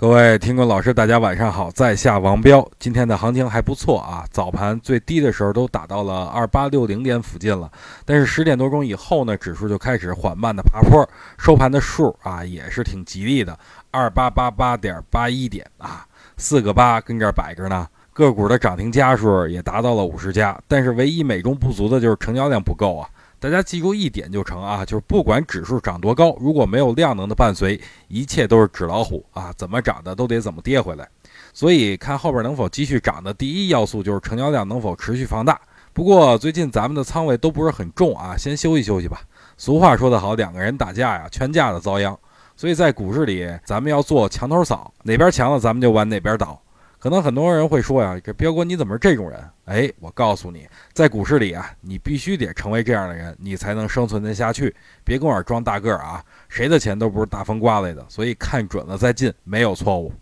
各位听众老师，大家晚上好，在下王彪。今天的行情还不错啊，早盘最低的时候都打到了二八六零点附近了，但是十点多钟以后呢，指数就开始缓慢的爬坡，收盘的数啊也是挺吉利的，二八八八点八一点啊，四个八跟这儿摆着呢。个股的涨停家数也达到了五十家，但是唯一美中不足的就是成交量不够啊。大家记住一点就成啊，就是不管指数涨多高，如果没有量能的伴随，一切都是纸老虎啊，怎么涨的都得怎么跌回来。所以看后边能否继续涨的第一要素就是成交量能否持续放大。不过最近咱们的仓位都不是很重啊，先休息休息吧。俗话说得好，两个人打架呀，全家的遭殃。所以在股市里，咱们要做墙头草，哪边强了咱们就往哪边倒。可能很多人会说呀，这彪哥你怎么是这种人？哎，我告诉你，在股市里啊，你必须得成为这样的人，你才能生存得下去。别跟我装大个儿啊，谁的钱都不是大风刮来的，所以看准了再进，没有错误。